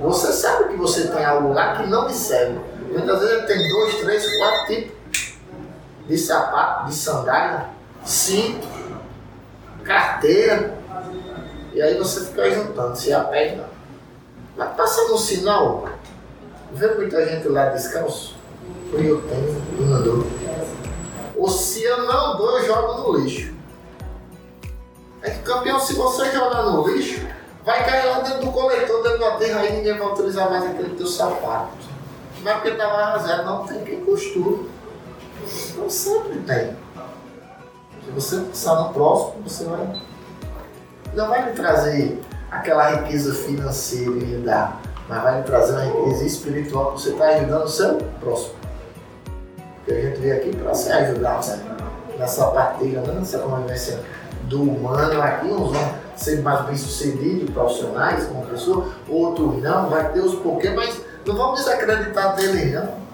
Você sabe que você tem algo lá que não lhe serve. Muitas vezes tem dois, três, quatro tipos de sapato, de sandália, cinto, carteira. E aí você fica juntando, se apega. Mas passa no sinal, vê muita gente lá descalço. Eu tenho, não dou. Ou se eu não dou, eu jogo no lixo. É que campeão, se você jogar no lixo, vai cair lá dentro do coletor, da terra aí, ninguém vai utilizar mais aquele teu sapato. É porque estava rasgado, não tem quem costura. Então sempre tem. Se você pensar no próximo, você vai. Não vai lhe trazer aquela riqueza financeira e dar, mas vai lhe trazer uma riqueza espiritual que você está ajudando o seu próximo. Porque a gente veio aqui para se ajudar né? Nessa partilha, né? nessa convivência do humano aqui, uns vão ser mais bem sucedidos, profissionais como pessoa, outros não, vai ter os porquê, mas não vamos desacreditar deles não